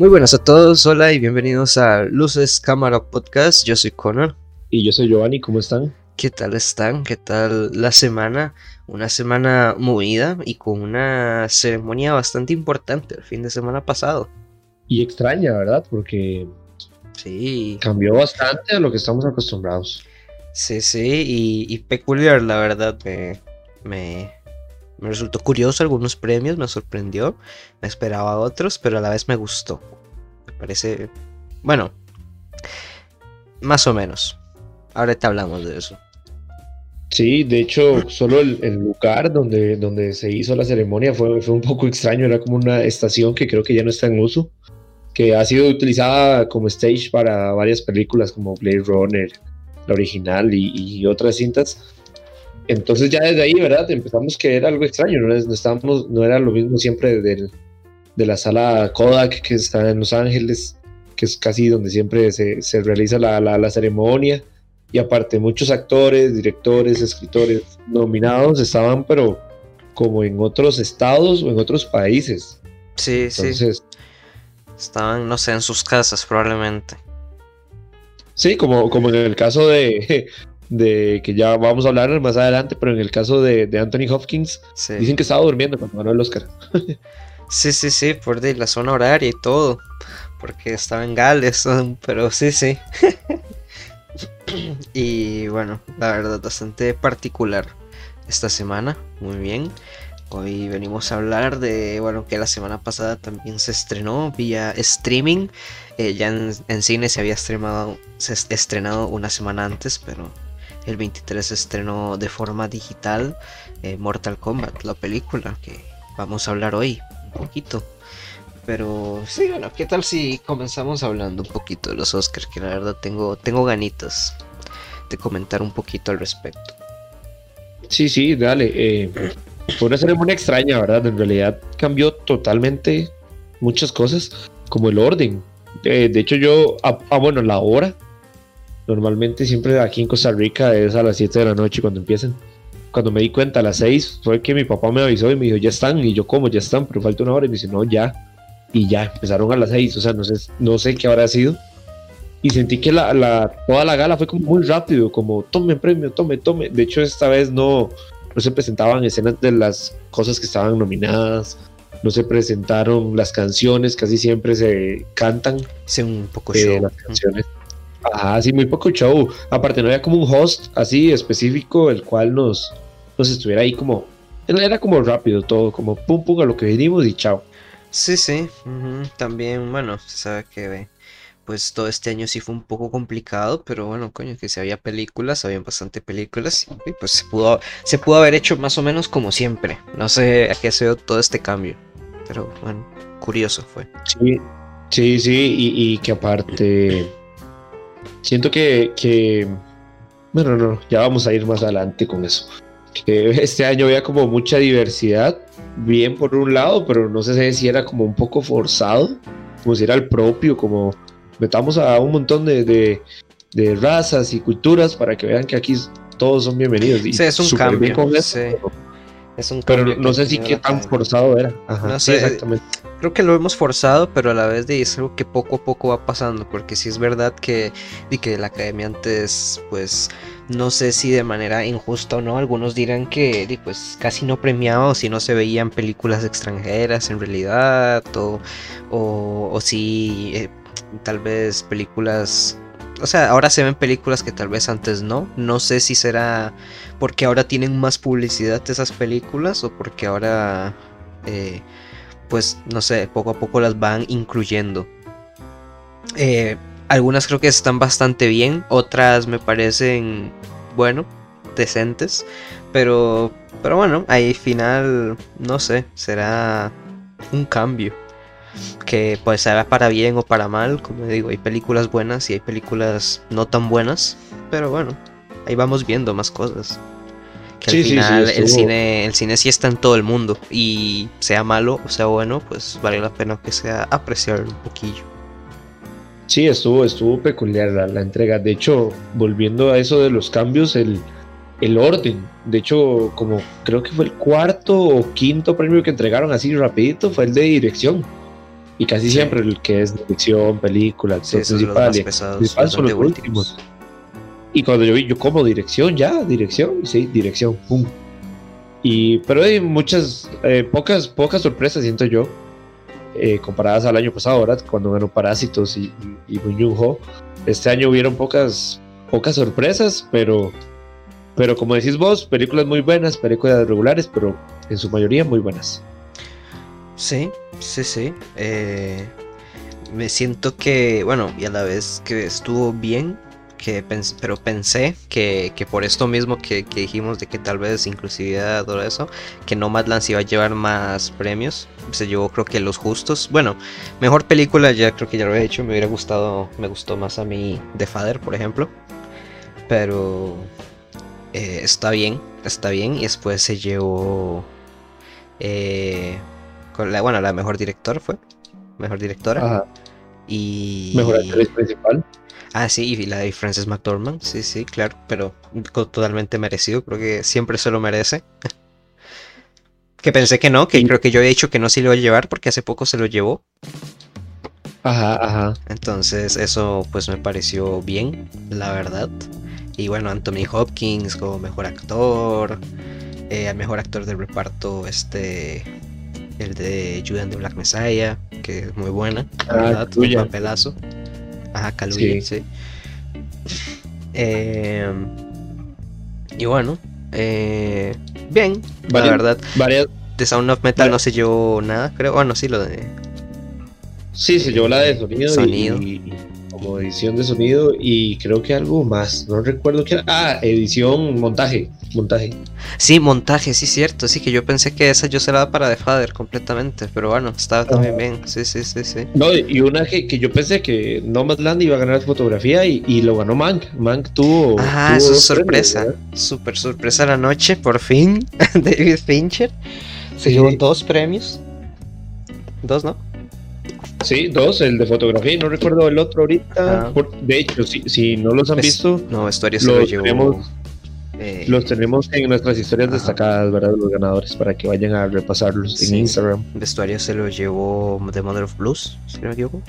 Muy buenas a todos, hola y bienvenidos a Luces Cámara Podcast. Yo soy Connor. Y yo soy Giovanni, ¿cómo están? ¿Qué tal están? ¿Qué tal la semana? Una semana movida y con una ceremonia bastante importante el fin de semana pasado. Y extraña, ¿verdad? Porque sí. cambió bastante a lo que estamos acostumbrados. Sí, sí, y, peculiar, la verdad. me, me resultó curioso algunos premios, me sorprendió, me esperaba otros, pero a la vez me gustó. Me parece, bueno, más o menos. Ahorita hablamos de eso. Sí, de hecho, solo el, lugar donde, donde se hizo la ceremonia fue, fue un poco extraño, era como una estación que creo que ya no está en uso, que ha sido utilizada como stage para varias películas como Blade Runner, la original y, y otras cintas entonces ya desde ahí, ¿verdad? Empezamos que era algo extraño, no, estábamos, no era lo mismo siempre de la sala Kodak que está en Los Ángeles, que es casi donde siempre se, se realiza la, la, ceremonia. Y aparte muchos actores, directores, escritores nominados estaban, pero como en otros estados o en otros países. Sí, Entonces, sí. Estaban, no sé, en sus casas probablemente. Sí, como, como en el caso de, de que ya vamos a hablar más adelante, pero en el caso de, Anthony Hopkins, dicen que estaba durmiendo cuando ganó el Oscar. sí, sí, sí, por de la zona horaria y todo, porque estaba en Gales, pero sí, sí. y bueno, la verdad, bastante particular esta semana, muy bien. Hoy venimos a hablar de, bueno, que la semana pasada también se estrenó vía streaming. Eh, ya en, en, cine se había estrenado, se estrenado una semana antes, pero el 23 se estrenó de forma digital eh, Mortal Kombat, la película que vamos a hablar hoy un poquito. Pero sí, bueno, ¿qué tal si comenzamos hablando un poquito de los Oscars? Que la verdad tengo, tengo ganitas de comentar un poquito al respecto. Sí, sí, dale. Eh, fue una ceremonia extraña, ¿verdad? En realidad cambió totalmente muchas cosas, como el orden. Eh, de hecho, yo, ah, ah, bueno, la hora Normalmente siempre aquí en Costa Rica es a las 7 de la noche cuando empiezan. Cuando me di cuenta a las 6 fue que mi papá me avisó y me dijo, ya están. Y yo, ¿cómo? Ya están, pero falta una hora. Y me dice, no, ya. Y ya, empezaron a las 6. O sea, no sé, no sé qué habrá sido. Y sentí que la, la, toda la gala fue como muy rápido, como tome premio, tome, tome. De hecho, esta vez no, no se presentaban escenas de las cosas que estaban nominadas no se presentaron las canciones, casi siempre se cantan. Sí, un poco eh, show. Las canciones. Ah, sí, muy poco show. Aparte, no había como un host así específico, el cual nos, nos estuviera ahí como. Era como rápido todo, como pum pum a lo que venimos y chao. Sí, sí. También, bueno, se sabe que pues todo este año sí fue un poco complicado, pero bueno, coño, que si había películas, había bastante películas, y pues se pudo, se pudo haber hecho más o menos como siempre. No sé a qué se dio todo este cambio, pero bueno, curioso fue. Sí, sí, sí, y que aparte siento que, bueno, no, ya vamos a ir más adelante con eso. Que este año había como mucha diversidad, bien por un lado, pero no sé si era como un poco forzado, como si era el propio, como metamos a un montón de, razas y culturas para que vean que aquí todos son bienvenidos. sí, es un cambio. Es un pero no sé si qué tan forzado era. Ajá, sí, exactamente creo que lo hemos forzado, pero a la vez de es algo que poco a poco va pasando, porque si es verdad que, y que la academia antes, pues, no sé si de manera injusta o no, algunos dirán que pues casi no premiaba o si no se veían películas extranjeras en realidad, o, o, si eh, tal vez películas o sea, ahora se ven películas que tal vez antes no. No sé si será porque ahora tienen más publicidad esas películas o porque ahora eh, pues no sé, poco a poco las van incluyendo. Eh, algunas creo que están bastante bien, otras me parecen, bueno, decentes, pero, pero bueno, ahí final, no sé, será un cambio. Que pues será para bien o para mal, como digo, hay películas buenas y hay películas no tan buenas, pero bueno, ahí vamos viendo más cosas. Que al final el, cine, el cine sí está en todo el mundo. Y sea malo o sea bueno, pues vale la pena que sea apreciar un poquillo. Sí, estuvo, estuvo peculiar la, entrega. De hecho, volviendo a eso de los cambios, el, el orden. De hecho, como creo que fue el cuarto o quinto premio que entregaron así rapidito, fue el de dirección. Y casi siempre el que es dirección, película, actor principal, principal son los últimos. Y cuando yo vi, yo como dirección, ya, dirección, sí, dirección, pum. Y, pero hay muchas, eh, pocas, pocas sorpresas, siento yo, eh, comparadas al año pasado, ¿verdad? Cuando ganó Parásitos y, y, y Este año hubieron pocas, pocas sorpresas, pero, pero como decís vos, películas muy buenas, películas regulares, pero en su mayoría muy buenas. Sí, sí, sí. Eh, me siento que, bueno, y a la vez que estuvo bien, que pero pensé que, por esto mismo que, dijimos de que tal vez inclusividad todo eso, que Nomadland se iba a llevar más premios. Se llevó creo que los justos. Bueno, mejor película ya creo que ya lo he hecho. Me hubiera gustado, me gustó más a mí The Father, por ejemplo. Pero eh, está bien, está bien. Y después se llevó... Eh, con la, bueno, la mejor director fue. Mejor directora. Y... Mejor actriz principal. Ah, sí, y la de Frances McDormand, sí, sí, claro, pero totalmente merecido, creo que siempre se lo merece. que pensé que no, que creo que yo he dicho que no se lo iba a llevar porque hace poco se lo llevó. Ajá, ajá. Entonces eso pues me pareció bien, la verdad. Y bueno, Anthony Hopkins como mejor actor, eh, al mejor actor del reparto, este, el de Julian de Black Messiah, que es muy buena, la ah, verdad, un papelazo. Ajá, Caluya, sí. Eh, y bueno, eh, bien, la verdad. de Sound of Metal no se llevó nada, creo. Bueno, sí, lo de. Sí, se llevó la de sonido. sonido. Y, como edición de sonido y creo que algo más. No recuerdo qué era. Ah, edición, montaje montaje. Sí, montaje, sí, cierto. Sí, que yo pensé que esa yo se la daba para The Father completamente. Pero bueno, estaba también bien. Sí, sí, sí, sí. No, y una que, que yo pensé que Nomadland iba a ganar fotografía y, y lo ganó Mank. Mank tuvo. Ah, eso es sorpresa. Súper sorpresa la noche, por fin. David Fincher se llevó dos premios. Dos, ¿no? Sí, dos, el de fotografía y no recuerdo el otro ahorita. de hecho, si, si no los han visto, no, historia se lo llevó. Eh, los tenemos en nuestras historias destacadas, ¿verdad? Los ganadores, para que vayan a repasarlos en Instagram. Vestuario se lo llevó The Mother of Blues, si no me equivoco.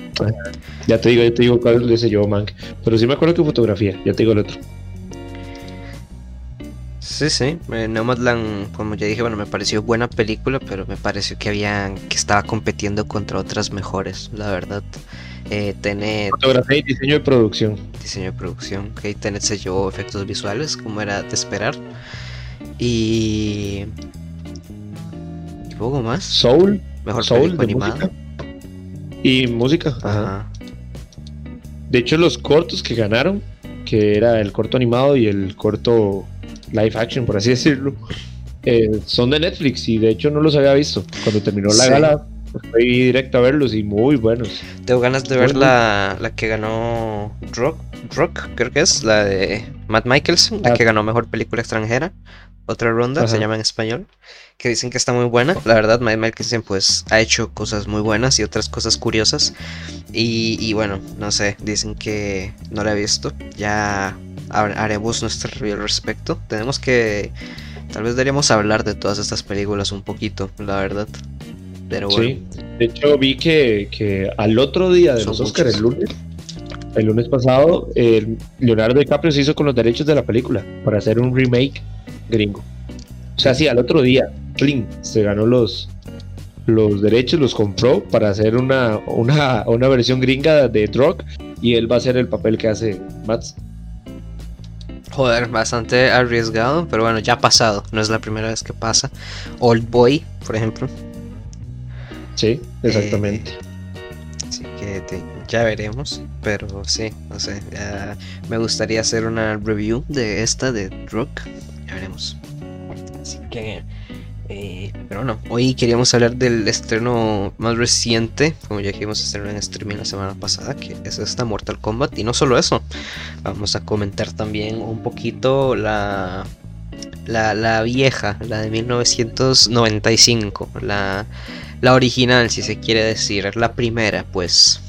Ya te digo, ya te digo cuál se llevó Mank. Pero sí me acuerdo que fotografía, ya te digo el otro. Sí, sí. Eh, Nomadland, como ya dije, bueno, me pareció buena película, pero me pareció que había que estaba compitiendo contra otras mejores, la verdad. Eh, Tenet. Fotografía y diseño de producción. Diseño de producción. Ok, Tenet se llevó efectos visuales, como era de esperar. Y. Y poco más. Soul. Mejor Soul animada. Y música. Ajá. De hecho, los cortos que ganaron, que era el corto animado y el corto live action, por así decirlo, eh, son de Netflix y de hecho no los había visto. Cuando terminó la gala, Fui directo a verlos y muy buenos. Tengo ganas de ver la, la, que ganó Rock, Rock, creo que es, la de Matt Michelson, la ah. que ganó mejor película extranjera. Otra ronda, se llama en español, que dicen que está muy buena. La verdad, Matt Michelson pues ha hecho cosas muy buenas y otras cosas curiosas. Y, y bueno, no sé, dicen que no la he visto. Ya haremos nuestro review al respecto. Tenemos que... Tal vez deberíamos hablar de todas estas películas un poquito, la verdad. Sí, de hecho vi que, al otro día de los Oscars, el lunes, el lunes pasado, Leonardo DiCaprio se hizo con los derechos de la película para hacer un remake gringo. O sea, sí, al otro día, clean, se ganó los, los derechos, los compró para hacer una, una, una versión gringa de Drog y él va a hacer el papel que hace Mats. Joder, bastante arriesgado, pero bueno, ya ha pasado, no es la primera vez que pasa. Old Boy, por ejemplo, Sí, exactamente. Eh, así que ya veremos, pero sí, no sé, me gustaría hacer una review de esta de Rock, ya veremos. Así que, eh, pero no, hoy queríamos hablar del estreno más reciente, como ya dijimos, estreno en streaming la semana pasada, que es esta Mortal Kombat, y no solo eso, vamos a comentar también un poquito la la, la, vieja, la de 1995, la, la original, si se quiere decir, la primera, pues.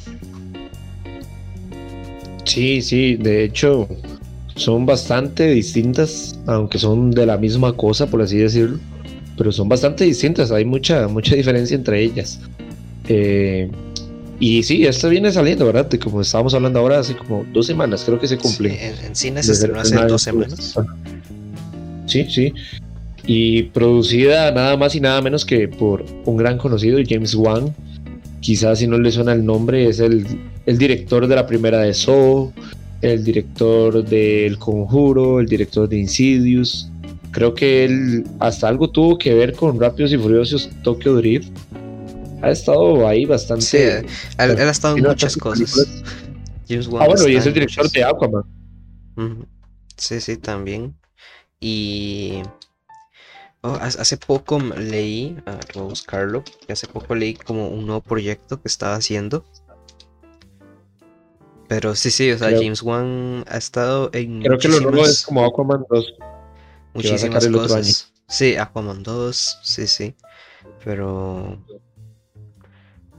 Sí, sí, de hecho son bastante distintas, aunque son de la misma cosa, por así decirlo, pero son bastante distintas, hay mucha, mucha diferencia entre ellas. Eh, Y sí, esto viene saliendo, ¿verdad? como estábamos hablando ahora, hace como dos semanas, creo que se cumple. en, cine se estrenó hace dos semanas. Sí, sí. Y producida nada más y nada menos que por un gran conocido, James Wan. Quizás si no le suena el nombre, es el, el director de la primera de Saw, el director del Conjuro, el director de Insidious. Creo que él hasta algo tuvo que ver con Rápidos y Furiosos Tokyo Drift. Ha estado ahí bastante. Sí, él, ha estado en muchas cosas. ah, bueno, y es el director de Aquaman. Sí, sí, también. Y oh, hace poco leí, uh, voy a buscarlo, hace poco leí como un nuevo proyecto que estaba haciendo pero sí, sí, o sea, James Wan ha estado en. Creo que lo nuevo es como Aquaman 2. Muchísimas cosas. Sí, Aquaman 2, sí, sí. Pero.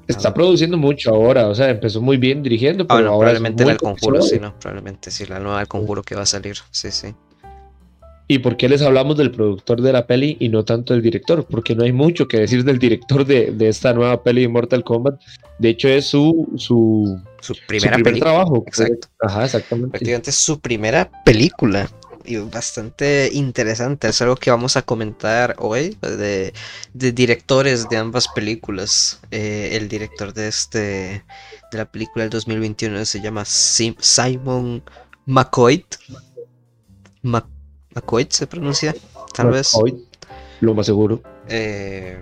Está produciendo mucho ahora, o sea, empezó muy bien dirigiendo, pero ahora probablemente el conjuro, sí, no, probablemente sí, la nueva del conjuro que va a salir, sí, sí. ¿Y por qué les hablamos del productor de la peli y no tanto del director? Porque no hay mucho que decir del director de, de esta nueva peli de Mortal Kombat. De hecho, es su, su su primera primer trabajo. Exacto. Ajá, exactamente. Prácticamente es su primera película. Y bastante interesante. Es algo que vamos a comentar hoy de, directores de ambas películas. Eh, el director de este de la película del 2021 se llama Simon McCoy. McCoy se pronuncia, tal vez. Lo más seguro. Eh,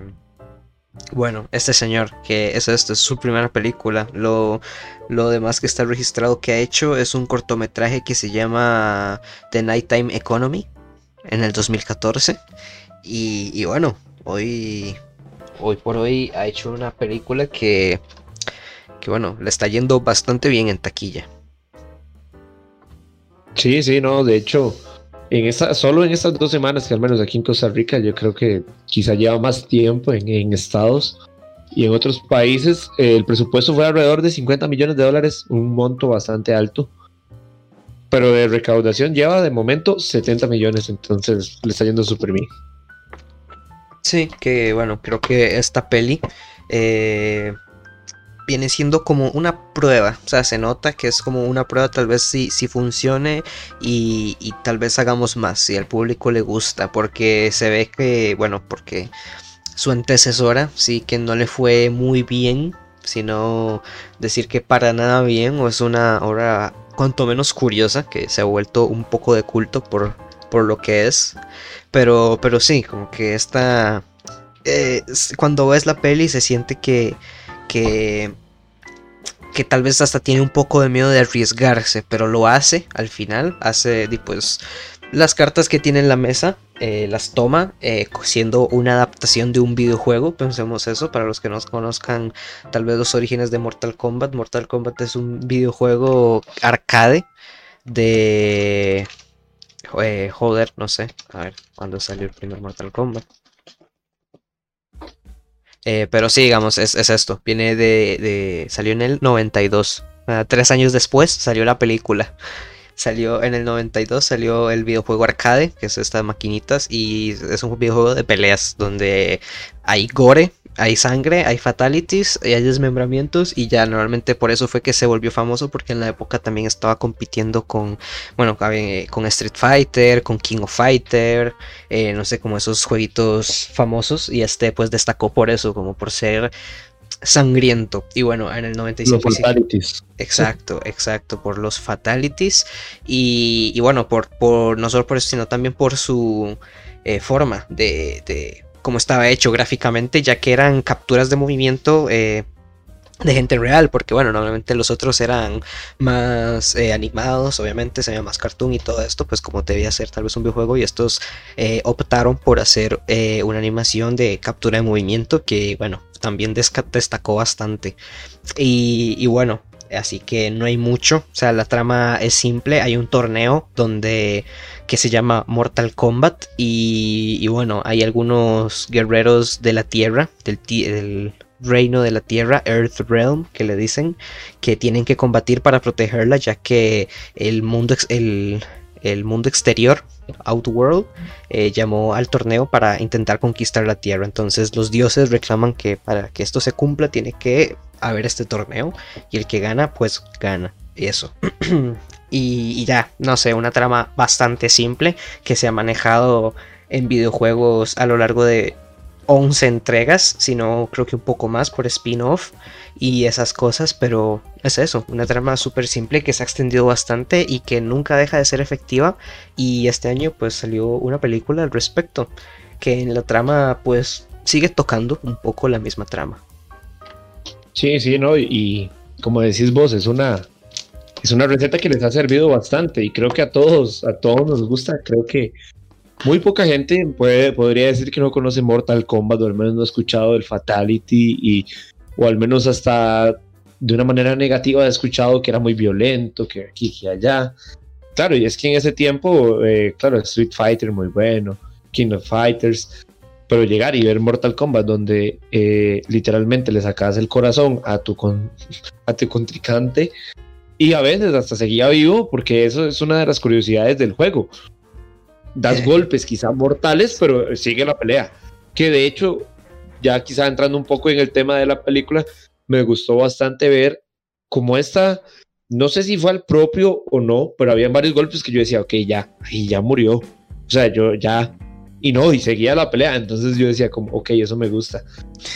bueno, este señor, que es esto, es su primera película. Lo, lo demás que está registrado que ha hecho es un cortometraje que se llama The Nighttime Economy en el 2014. Y, bueno, hoy, hoy por hoy ha hecho una película que, que bueno, le está yendo bastante bien en taquilla. Sí, sí, no, de hecho, en esta, solo en estas dos semanas, que al menos aquí en Costa Rica, yo creo que quizá lleva más tiempo en, estados y en otros países, el presupuesto fue alrededor de 50 millones de dólares, un monto bastante alto. Pero de recaudación lleva de momento 70 millones, entonces le está yendo súper bien. Sí, que bueno, creo que esta peli eh, viene siendo como una prueba. O sea, se nota que es como una prueba, tal vez si, si funcione y, tal vez hagamos más, si al público le gusta, porque se ve que, bueno, porque su antecesora sí que no le fue muy bien, sino decir que para nada bien, o es una obra cuanto menos curiosa, que se ha vuelto un poco de culto por, por lo que es. Pero, pero sí, como que esta... Eh, cuando ves la peli se siente que, que que tal vez hasta tiene un poco de miedo de arriesgarse, pero lo hace al final, hace pues las cartas que tiene en la mesa, eh, las toma eh, siendo una adaptación de un videojuego, pensemos eso, para los que no conozcan tal vez los orígenes de Mortal Kombat, Mortal Kombat es un videojuego arcade de... Eh, joder, no sé, a ver, ¿cuándo salió el primer Mortal Kombat? Eh, pero sí, digamos, es, esto. Viene de, Salió en el 92. tres años después salió la película. Salió en el 92, salió el videojuego arcade, que es estas maquinitas, y es un videojuego de peleas donde hay gore, hay sangre, hay fatalities, hay desmembramientos y ya normalmente por eso fue que se volvió famoso porque en la época también estaba compitiendo con, bueno, con Street Fighter, con King of Fighter, eh, no sé, como esos jueguitos famosos y este pues destacó por eso, como por ser sangriento. Y bueno, en el 95. Los fatalities. Exacto, exacto, por los fatalities. Y, bueno, por, por, no solo por eso, sino también por su eh, forma de, de como estaba hecho gráficamente, ya que eran capturas de movimiento eh, de gente real, porque bueno, normalmente los otros eran más eh, animados, obviamente se veía más cartoon y todo esto, pues como debía ser tal vez un videojuego y estos eh, optaron por hacer una animación de captura de movimiento que bueno, también destacó bastante. Y, y bueno, así que no hay mucho, o sea, la trama es simple, hay un torneo donde que se llama Mortal Kombat. Y, bueno, hay algunos guerreros de la Tierra, del, reino de la Tierra, Earth Realm, que le dicen, que tienen que combatir para protegerla, ya que el mundo, el, el mundo exterior, Outworld, eh, llamó al torneo para intentar conquistar la Tierra. Entonces los dioses reclaman que para que esto se cumpla tiene que a ver este torneo y el que gana, pues gana. Eso. y, ya, no sé, una trama bastante simple que se ha manejado en videojuegos a lo largo de 11 entregas, sino creo que un poco más por spin-off y esas cosas, pero es eso, una trama súper simple que se ha extendido bastante y que nunca deja de ser efectiva y este año pues salió una película al respecto, que en la trama pues sigue tocando un poco la misma trama. Sí, sí, ¿no? Y, como decís vos, es una, es una receta que les ha servido bastante y creo que a todos, a todos nos gusta, creo que muy poca gente puede, podría decir que no conoce Mortal Kombat o al menos no ha escuchado el Fatality y, o al menos hasta de una manera negativa ha escuchado que era muy violento, que aquí, que allá. Claro, y es que en ese tiempo, eh, claro, Street Fighter muy bueno, King of Fighters, pero llegar y ver Mortal Kombat donde eh, literalmente le sacas el corazón a tu, con, a tu contrincante y a veces hasta seguía vivo porque eso es una de las curiosidades del juego. Das golpes quizá mortales, pero sigue la pelea. Que de hecho, ya quizá entrando un poco en el tema de la película, me gustó bastante ver cómo esta, no sé si fue al propio o no, pero había varios golpes que yo decía, ok, ya, y ya murió. O sea, yo ya, y no, y seguía la pelea. Entonces yo decía como, ok, eso me gusta.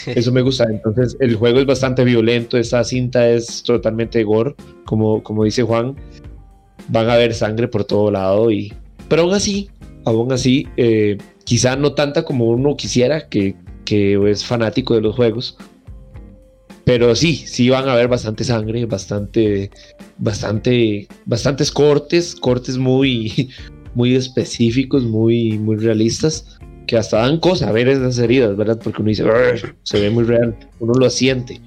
Eso me gusta. Entonces el juego es bastante violento. Esta cinta es totalmente gore, como, como dice Juan. Van a ver sangre por todo lado. Y, pero aún así, aún así, eh, quizá no tanta como uno quisiera, que, que es fanático de los juegos. Pero sí, sí van a ver bastante sangre, bastante, bastante, bastantes cortes, cortes muy, muy específicos, muy, muy realistas, que hasta dan cosa ver esas heridas, ¿verdad? Porque uno dice, se ve muy real, uno lo siente.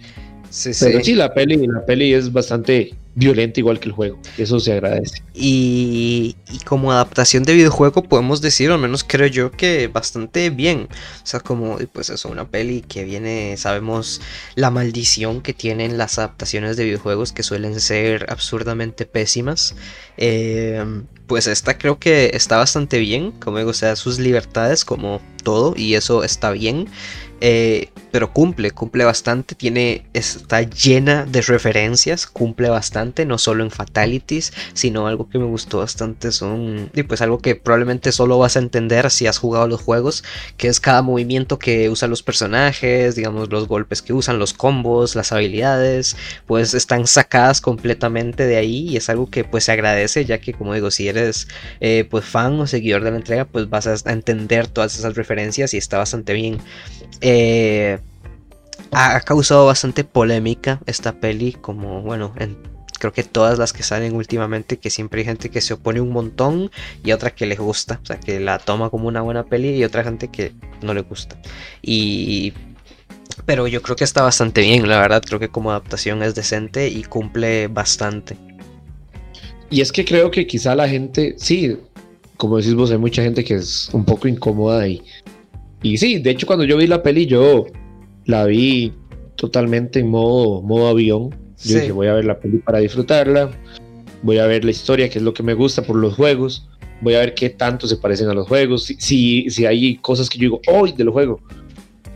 Sí, Pero sí. la peli, la peli es bastante violenta igual que el juego. Eso se agradece. Y, como adaptación de videojuego podemos decir, al menos creo yo, que bastante bien. O sea, como pues eso, una peli que viene, sabemos la maldición que tienen las adaptaciones de videojuegos que suelen ser absurdamente pésimas. Eh, pues esta creo que está bastante bien, como digo, o sea, sus libertades como todo y eso está bien. Eh, pero cumple, cumple bastante, tiene, está llena de referencias, cumple bastante, no solo en fatalities, sino algo que me gustó bastante son, y pues algo que probablemente solo vas a entender si has jugado los juegos, que es cada movimiento que usan los personajes, digamos los golpes que usan, los combos, las habilidades, pues están sacadas completamente de ahí y es algo que pues se agradece, ya que como digo, si eres eh, pues fan o seguidor de la entrega, pues vas a entender todas esas referencias y está bastante bien. Ha causado bastante polémica esta peli, como bueno, creo que todas las que salen últimamente, que siempre hay gente que se opone un montón y otra que le gusta, o sea, que la toma como una buena peli y otra gente que no le gusta. Y pero yo creo que está bastante bien, la verdad, creo que como adaptación es decente y cumple bastante. Y es que creo que quizá la gente, sí, como decís vos, hay mucha gente que es un poco incómoda y y sí, de hecho cuando yo vi la peli yo la vi totalmente en modo, modo avión. Yo dije, voy a ver la peli para disfrutarla, voy a ver la historia, que es lo que me gusta por los juegos, voy a ver qué tanto se parecen a los juegos, si, si, hay cosas que yo digo, hoy del juego.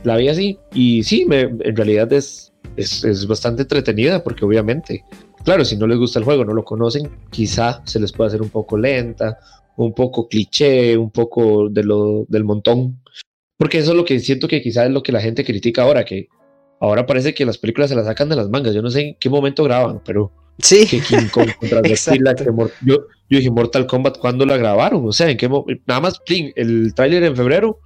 La vi así y sí, me, en realidad es, es, es, bastante entretenida porque obviamente, claro, si no les gusta el juego, no lo conocen, quizá se les puede hacer un poco lenta, un poco cliché, un poco de lo, del montón, porque eso es lo que siento que quizás es lo que la gente critica ahora, que ahora parece que las películas se las sacan de las mangas. Yo no sé en qué momento graban, pero sí. que King Kong contra Godzilla, yo, yo dije Mortal Kombat, ¿cuándo la grabaron? O sea, en qué nada más el tráiler en febrero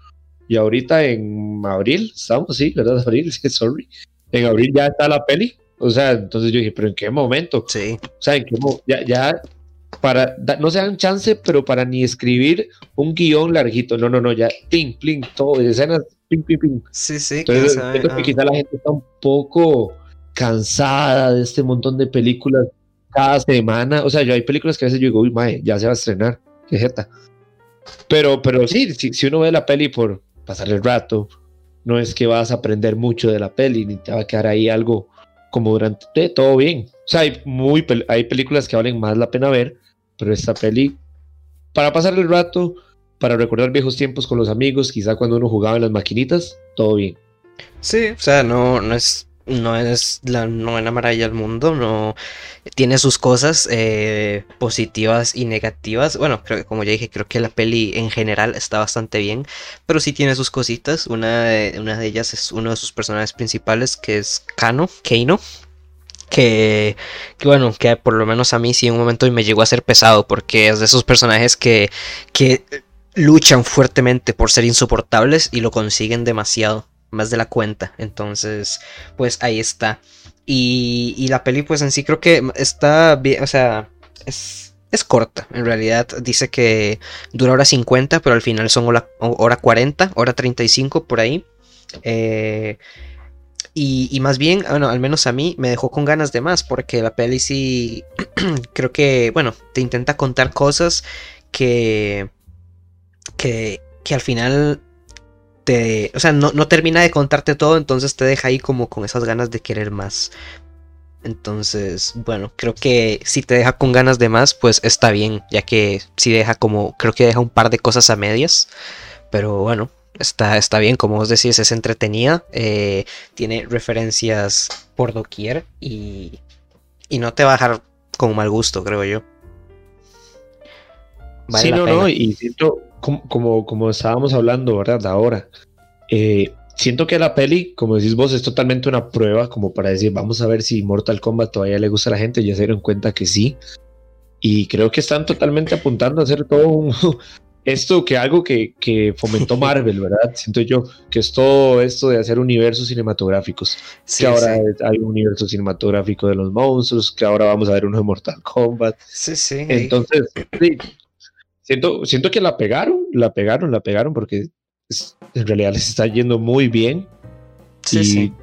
y ahorita en abril, estamos, sí, ¿verdad? Abril, sorry. En abril ya está la peli. O sea, entonces yo dije, pero ¿en qué momento? Sí. O sea, ¿en qué ya, ya para, no se dan chance, pero para ni escribir un guion larguito. No, no, no, ya, ping, ping, todo, escenas, ping, ping, ping. Sí, sí, Entonces, creo que quizá la gente está un poco cansada de este montón de películas cada semana. O sea, yo hay películas que a veces yo digo, uy, mae, ya se va a estrenar, qué jeta. Pero, pero sí, si, si uno ve la peli por pasar el rato, no es que vas a aprender mucho de la peli, ni te va a quedar ahí algo como durante todo bien. O sea, hay, muy, hay películas que valen más la pena ver, pero esta peli, para pasar el rato, para recordar viejos tiempos con los amigos, quizá cuando uno jugaba en las maquinitas, todo bien. Sí, o sea, no, no es no es la novena maravilla del mundo, no tiene sus cosas eh, positivas y negativas. Bueno, creo que como ya dije, creo que la peli en general está bastante bien, pero sí tiene sus cositas. Una de, una de ellas es uno de sus personajes principales, que es Kano, Keino. Que, bueno, que por lo menos a mí sí en un momento me llegó a ser pesado, porque es de esos personajes que, que luchan fuertemente por ser insoportables y lo consiguen demasiado más de la cuenta. Entonces, pues ahí está. Y, y la peli, pues en sí creo que está bien, o sea, es, es corta. En realidad dice que dura hora 50, pero al final son hora, hora 40, hora 35 por ahí. Eh, y, más bien, bueno, al menos a mí me dejó con ganas de más, porque la peli sí, creo que, bueno, te intenta contar cosas que, que, que al final o sea, no, no termina de contarte todo, entonces te deja ahí como con esas ganas de querer más. Entonces, bueno, creo que si te deja con ganas de más, pues está bien, ya que si deja como, creo que deja un par de cosas a medias, pero bueno, está, está bien, como vos decís, es entretenida, eh, tiene referencias por doquier y, y no te va a dejar con mal gusto, creo yo. sí, no, no, y siento, como, como, estábamos hablando, ¿verdad? Ahora, eh, siento que la peli, como decís vos, es totalmente una prueba como para decir, vamos a ver si Mortal Kombat todavía le gusta a la gente, ya se dieron cuenta que sí. Y creo que están totalmente apuntando a hacer todo un, esto que algo que, que, fomentó Marvel, ¿verdad? Siento yo que es todo esto de hacer universos cinematográficos. que ahora hay un universo cinematográfico de los monstruos, que ahora vamos a ver uno de Mortal Kombat. Sí, sí. Entonces, sí, Siento, siento que la pegaron, la pegaron, la pegaron porque en realidad les está yendo muy bien. Sí, sí.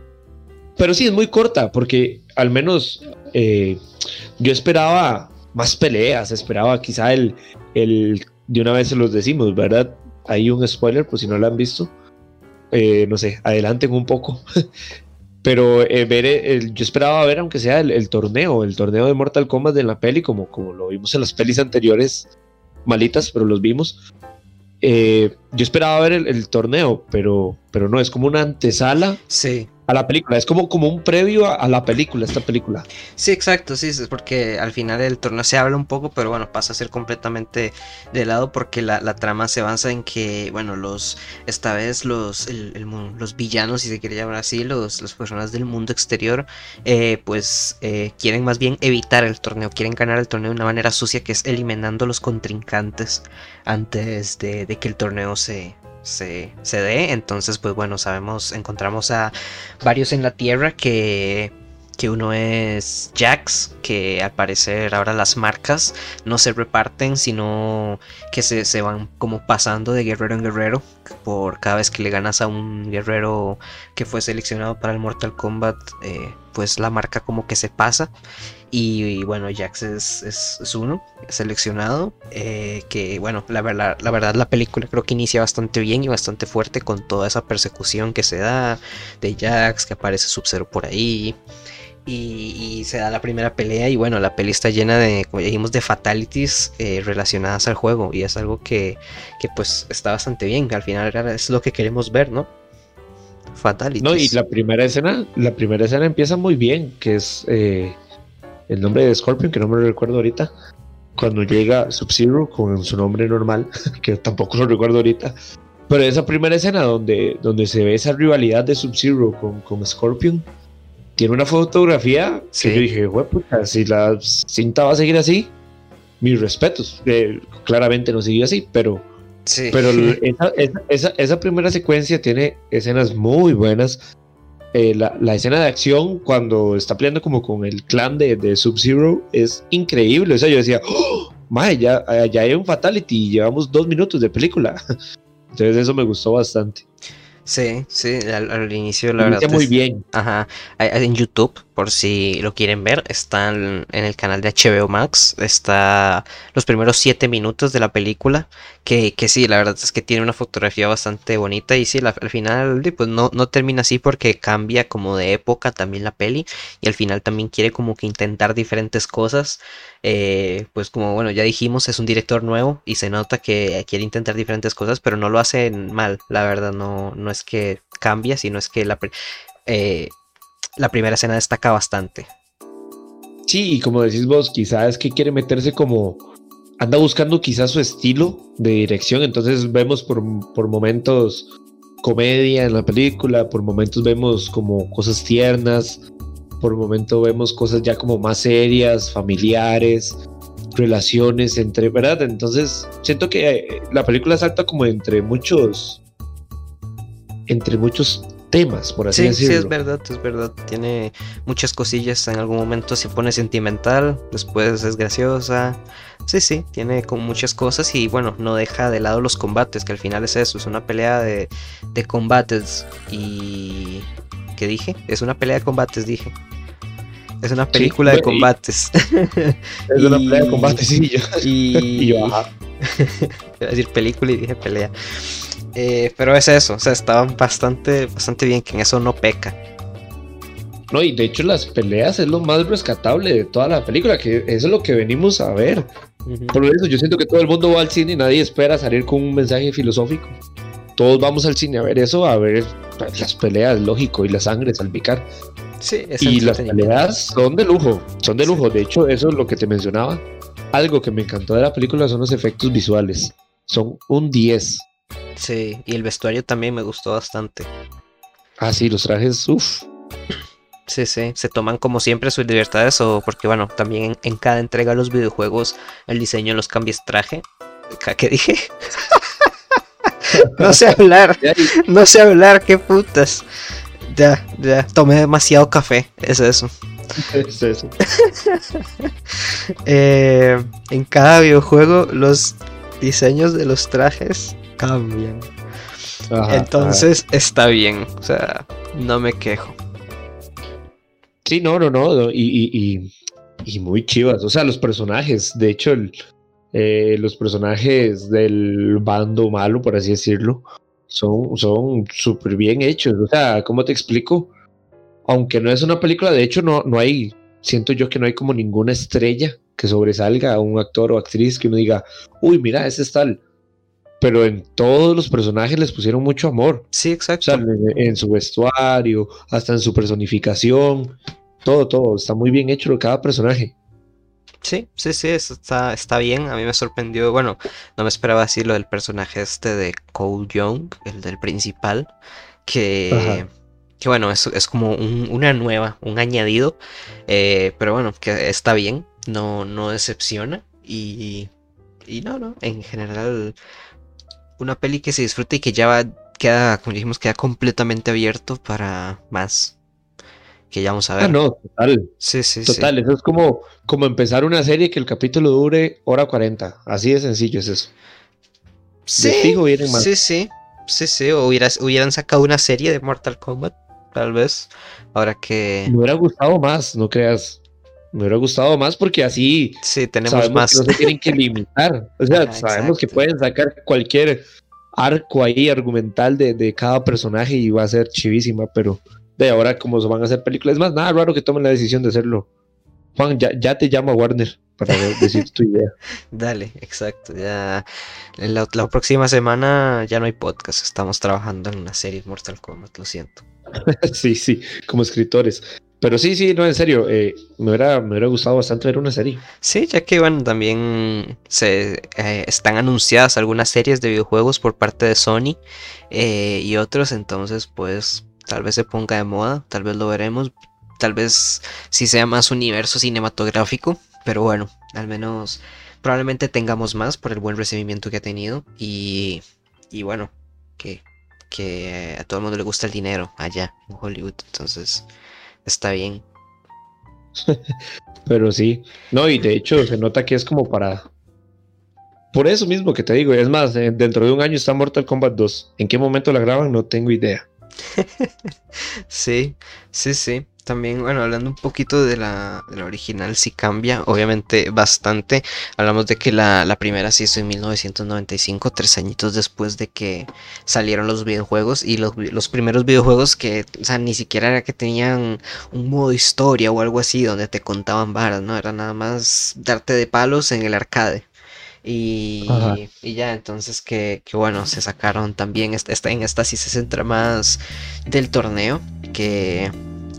Pero sí, es muy corta porque al menos eh, yo esperaba más peleas, esperaba quizá el, el, de una vez se los decimos, ¿verdad? Hay un spoiler, por si no lo han visto. Eh, no sé, adelanten un poco. Pero eh, ver el, yo esperaba ver, aunque sea el, torneo, el torneo de Mortal Kombat de la peli, como, como lo vimos en las pelis anteriores, malitas, pero los vimos. Eh, yo esperaba ver el, torneo, pero, pero no, es como una antesala sí a la película. Es como, como un previo a, la película, esta película. Sí, exacto, sí, es porque al final del torneo se habla un poco, pero bueno, pasa a ser completamente de lado porque la, trama se basa en que, bueno, los, esta vez los, los villanos, si se quiere llamar así, los, las personas del mundo exterior, eh, pues eh, quieren más bien evitar el torneo, quieren ganar el torneo de una manera sucia que es eliminando a los contrincantes antes de que el torneo se, se, se dé. Entonces, pues bueno, sabemos, encontramos a varios en la Tierra que que uno es Jax, que al parecer ahora las marcas no se reparten, sino que se, se, van como pasando de guerrero en guerrero, por cada vez que le ganas a un guerrero que fue seleccionado para el Mortal Kombat, eh, pues la marca como que se pasa. Y, bueno, Jax es, es, uno seleccionado. Eh, que bueno, la, verdad, la película creo que inicia bastante bien y bastante fuerte con toda esa persecución que se da de Jax, que aparece Sub-Zero por ahí. Y, se da la primera pelea y bueno, la peli está llena de, como dijimos, de fatalities eh, relacionadas al juego y es algo que, que, pues está bastante bien, al final es lo que queremos ver, ¿no? Fatalities. No, y la primera escena, la primera escena empieza muy bien, que es eh, el nombre de Scorpion, que no me lo recuerdo ahorita, cuando llega Sub-Zero con su nombre normal, que tampoco lo recuerdo ahorita, pero esa primera escena donde, donde se ve esa rivalidad de Sub-Zero con, con Scorpion, tiene una fotografía que yo dije, puta, si la cinta va a seguir así, mis respetos. Eh, claramente no siguió así, pero, pero esa, esa, primera secuencia tiene escenas muy buenas. Eh, la, la, escena de acción cuando está peleando como con el clan de, de Sub-Zero es increíble. O sea, yo decía, oh, ya, ya hay un fatality y llevamos dos minutos de película. Entonces eso me gustó bastante. Sí, sí, al, inicio la verdad. muy bien. Ajá. En YouTube, por si lo quieren ver, están en el canal de HBO Max. Está los primeros siete minutos de la película. Que, que sí, la verdad es que tiene una fotografía bastante bonita. Y sí, al final, pues no, no termina así porque cambia como de época también la peli. Y al final también quiere como que intentar diferentes cosas. Eh, pues como bueno, ya dijimos, es un director nuevo y se nota que quiere intentar diferentes cosas, pero no lo hace mal, la verdad, no, no es que cambia, sino es que la... Eh, la primera escena destaca bastante. Sí, y como decís vos, quizás es que quiere meterse como anda buscando quizás su estilo de dirección, entonces vemos por, por momentos comedia en la película, por momentos vemos como cosas tiernas, por momentos vemos cosas ya como más serias, familiares, relaciones entre, ¿verdad? Entonces siento que eh, la película salta como entre muchos, entre muchos temas, por así decirlo. Sí, es verdad, es verdad. Tiene muchas cosillas. En algún momento se pone sentimental, después es graciosa. Sí, sí, tiene como muchas cosas y bueno, no deja de lado los combates, que al final es eso, es una pelea de, de combates. Y... ¿Qué dije? Es una pelea de combates, dije. Es una película de combates. Es una pelea de combates, sí. Yo. Y, y yo, ajá. Iba a decir película y dije pelea. Eh, pero es eso, o sea, estaban bastante, bastante bien, que en eso no peca. No, y de hecho las peleas es lo más rescatable de toda la película, que eso es lo que venimos a ver. Ujú. Por eso yo siento que todo el mundo va al cine y nadie espera salir con un mensaje filosófico. Todos vamos al cine a ver eso, a ver pues, las peleas, lógico, y la sangre salpicar. Sí, es Y las peleas son de lujo, son de lujo. De hecho, eso es lo que te mencionaba. Algo que me encantó de la película son los efectos visuales. Son un 10. Sí, y el vestuario también me gustó bastante. Ah, sí, los trajes, uff. Sí, sí, se toman como siempre sus libertades o porque bueno, también en, en cada entrega de los videojuegos el diseño los cambias traje. ¿Ca- ¿Qué dije? no sé hablar, no sé hablar, qué putas. Ya, ya, tomé demasiado café, es eso. Es eso. Eh, en cada videojuego los diseños de los trajes cambian. Ajá, Entonces está bien, o sea, no me quejo. Sí, no, no, no. Y, y, y, y muy chivas. O sea, los personajes. De hecho, el, eh, los personajes del bando malo, por así decirlo, son son súper bien hechos. O sea, ¿cómo te explico? Aunque no es una película, de hecho, no, no hay. Siento yo que no hay como ninguna estrella que sobresalga a un actor o actriz que uno diga, uy, mira, ese es tal. Pero en todos los personajes les pusieron mucho amor. Sí, O exacto. sea, en, en su vestuario, hasta en su personificación, todo, todo, está muy bien hecho cada personaje. Sí, sí, sí, eso está, está bien. A mí me sorprendió. Bueno, no me esperaba decir lo del personaje este de Cole Young, el del principal. Que, Ajá. que bueno, es, es como un- una nueva, un añadido. eh, pero bueno, que está bien. No, no decepciona. Y, y no, no. En general, una peli que se disfruta y que ya va, queda, como dijimos, queda completamente abierto para más. Que ya vamos a ver. Ah, no, total, Sí, sí, sí. total, eso es como, como empezar una serie que el capítulo dure hora 40, así de sencillo es eso. Sí, fijo vienen más. sí, sí, sí, sí, o hubieras- hubieran sacado una serie de Mortal Kombat, tal vez, ahora que Me hubiera gustado más, no creas, me hubiera gustado más porque así sí, tenemos sabemos más. que no se tienen que limitar, o sea, sabemos que pueden sacar cualquier arco ahí argumental de, de cada personaje y va a ser chivísima, pero de ahora como se van a hacer películas, es más, nada raro que tomen la decisión de hacerlo. Juan, ya, ya te llama Warner para de- decir tu idea. Dale, exacto, ya la, la próxima semana ya no hay podcast, estamos trabajando en una serie Mortal Kombat, lo siento. sí, sí, como escritores. Pero sí, sí, no, en serio, eh, me, hubiera, me hubiera gustado bastante ver una serie. Sí, ya que bueno, también se eh, están anunciadas algunas series de videojuegos por parte de Sony eh, y otros, entonces pues tal vez se ponga de moda, tal vez lo veremos, tal vez si sea más universo cinematográfico, pero bueno, al menos probablemente tengamos más por el buen recibimiento que ha tenido y, y bueno, que, que a todo el mundo le gusta el dinero allá en Hollywood, entonces está bien. Pero sí, no, y de hecho se nota que es como para... Por eso mismo que te digo, es más, eh, dentro de un año está Mortal Kombat 2. ¿En qué momento la graban? No tengo idea. Sí, sí, sí. También, bueno, hablando un poquito de la, de la original, sí cambia, obviamente bastante. Hablamos de que la, la primera se hizo en 1995, tres añitos después de que salieron los videojuegos. Y los, los primeros videojuegos que, o sea, ni siquiera era que tenían un modo historia o algo así donde te contaban varas, ¿no? Era nada más darte de palos en el arcade. Y, y ya, entonces que, que bueno, se sacaron también, esta, esta- en esta sí se centra más del torneo, que,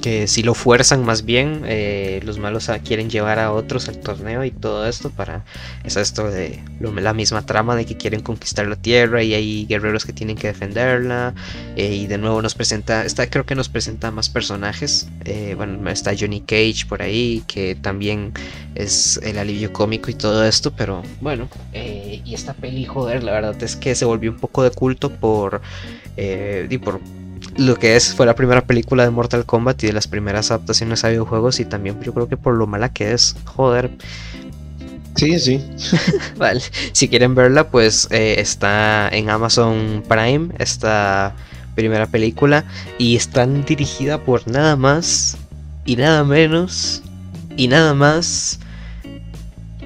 que si lo fuerzan más bien, eh, los malos quieren llevar a otros al torneo y todo esto para es esto de la misma trama de que quieren conquistar la tierra y hay guerreros que tienen que defenderla eh, y de nuevo nos presenta, esta creo que nos presenta más personajes, eh, bueno está Johnny Cage por ahí que también es el alivio cómico y todo esto, pero bueno y esta peli joder la verdad es que se volvió un poco de culto por y por lo que es fue la primera película de Mortal Kombat y de las primeras adaptaciones a videojuegos y también yo creo que por lo mala que es, joder. Sí, sí. vale, si quieren verla pues eh, está en Amazon Prime esta primera película y está dirigida por nada más y nada menos y nada más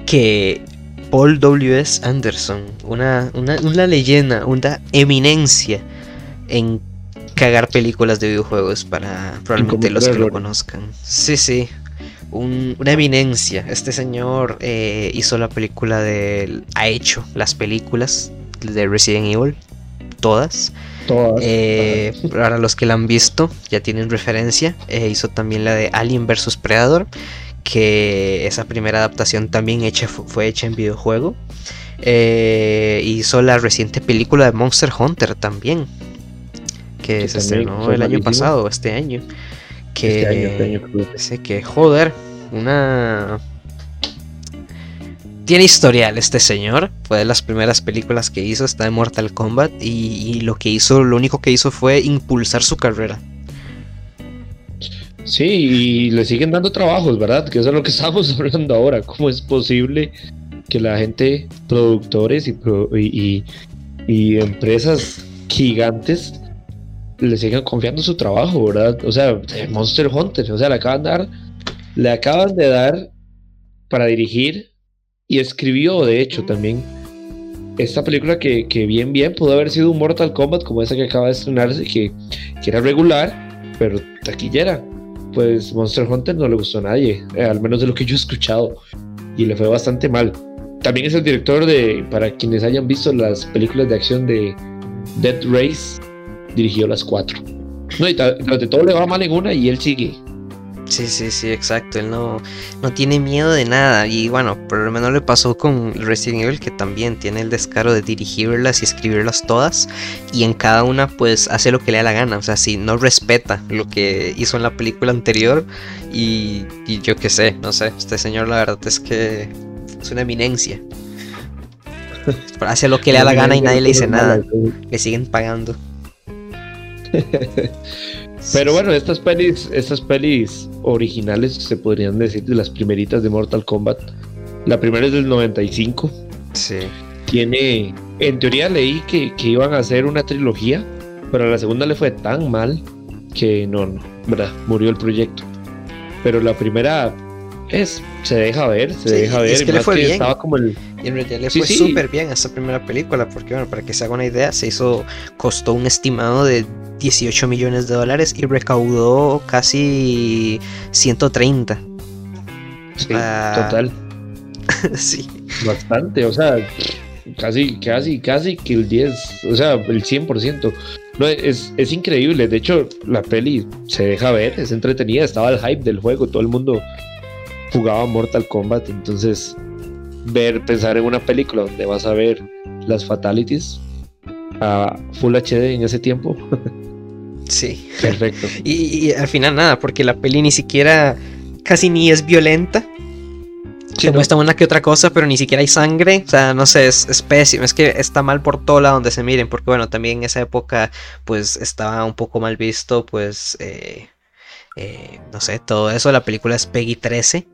que Paul W.S. Anderson, una, una, una leyenda, una eminencia en cagar películas de videojuegos para probablemente los que lo conozcan. Sí, sí. una eminencia. Este señor eh, hizo la película de. Ha hecho las películas de Resident Evil. Todas. Todas. Eh, para los que la han visto, ya tienen referencia. Eh, hizo también la de Alien vs Predator. Que esa primera adaptación también hecha, fue hecha en videojuego. hizo la reciente película de Monster Hunter también que, se estrenó el año pasado, este año. Que, este año, que joder, una... Tiene historial este señor, fue de las primeras películas que hizo, está en Mortal Kombat y, lo que hizo, lo único que hizo fue impulsar su carrera. Sí, y le siguen dando trabajos, ¿verdad? Que eso es lo que estamos hablando ahora. ¿Cómo es posible que la gente, productores y, y, y empresas gigantes le sigan confiando su trabajo, ¿verdad? O sea, Monster Hunter, o sea, le acaban de dar, le acaban de dar para dirigir y escribió, de hecho, también esta película que, bien, bien pudo haber sido un Mortal Kombat como esa que acaba de estrenarse, que, que era regular, pero taquillera. Pues Monster Hunter no le gustó a nadie, eh, al menos de lo que yo he escuchado, y le fue bastante mal. También es el director de, para quienes hayan visto las películas de acción de Dead Race, dirigió las cuatro. No, y de todo le va mal en una y él sigue. Sí, sí, sí, exacto. Él no, no tiene miedo de nada. Y bueno, por lo menos le pasó con Resident Evil, que también tiene el descaro de dirigirlas y escribirlas todas. Y en cada una, pues hace lo que le da la gana. O sea, si no respeta lo que hizo en la película anterior. Y, y yo qué sé, no sé. Este señor, la verdad es que es una eminencia. Hace lo que le da la gana y nadie le dice nada. Le siguen pagando. Pero bueno, estas pelis, estas pelis originales se podrían decir de las primeritas de Mortal Kombat. La primera es del 95. Sí. Tiene, en teoría leí que, iban a hacer una trilogía, pero a la segunda le fue tan mal que no, no, ¿verdad? Murió el proyecto. Pero la primera es, se deja ver, se deja ver. Es que le fue bien. Estaba como el, y en realidad le fue súper bien a esta primera película, porque bueno, para que se haga una idea, se hizo, costó un estimado de 18 millones de dólares y recaudó casi 130. Sí, ah, total. sí. Bastante, o sea, casi, casi, casi que el 10, o sea, el 100%. No, es, es increíble, de hecho, la peli se deja ver, es entretenida, estaba el hype del juego, todo el mundo jugaba Mortal Kombat, entonces ver, pensar en una película donde vas a ver las fatalities a Full HD en ese tiempo. Sí. Perfecto. Y, al final nada, porque la peli ni siquiera casi ni es violenta. Se muestra una que otra cosa, pero ni siquiera hay sangre. O sea, no sé, es, es pésimo. Es que está mal por todo lado donde se miren. Porque bueno, también en esa época, pues estaba un poco mal visto, pues. Eh, eh, no sé, todo eso. La película es Peggy 13.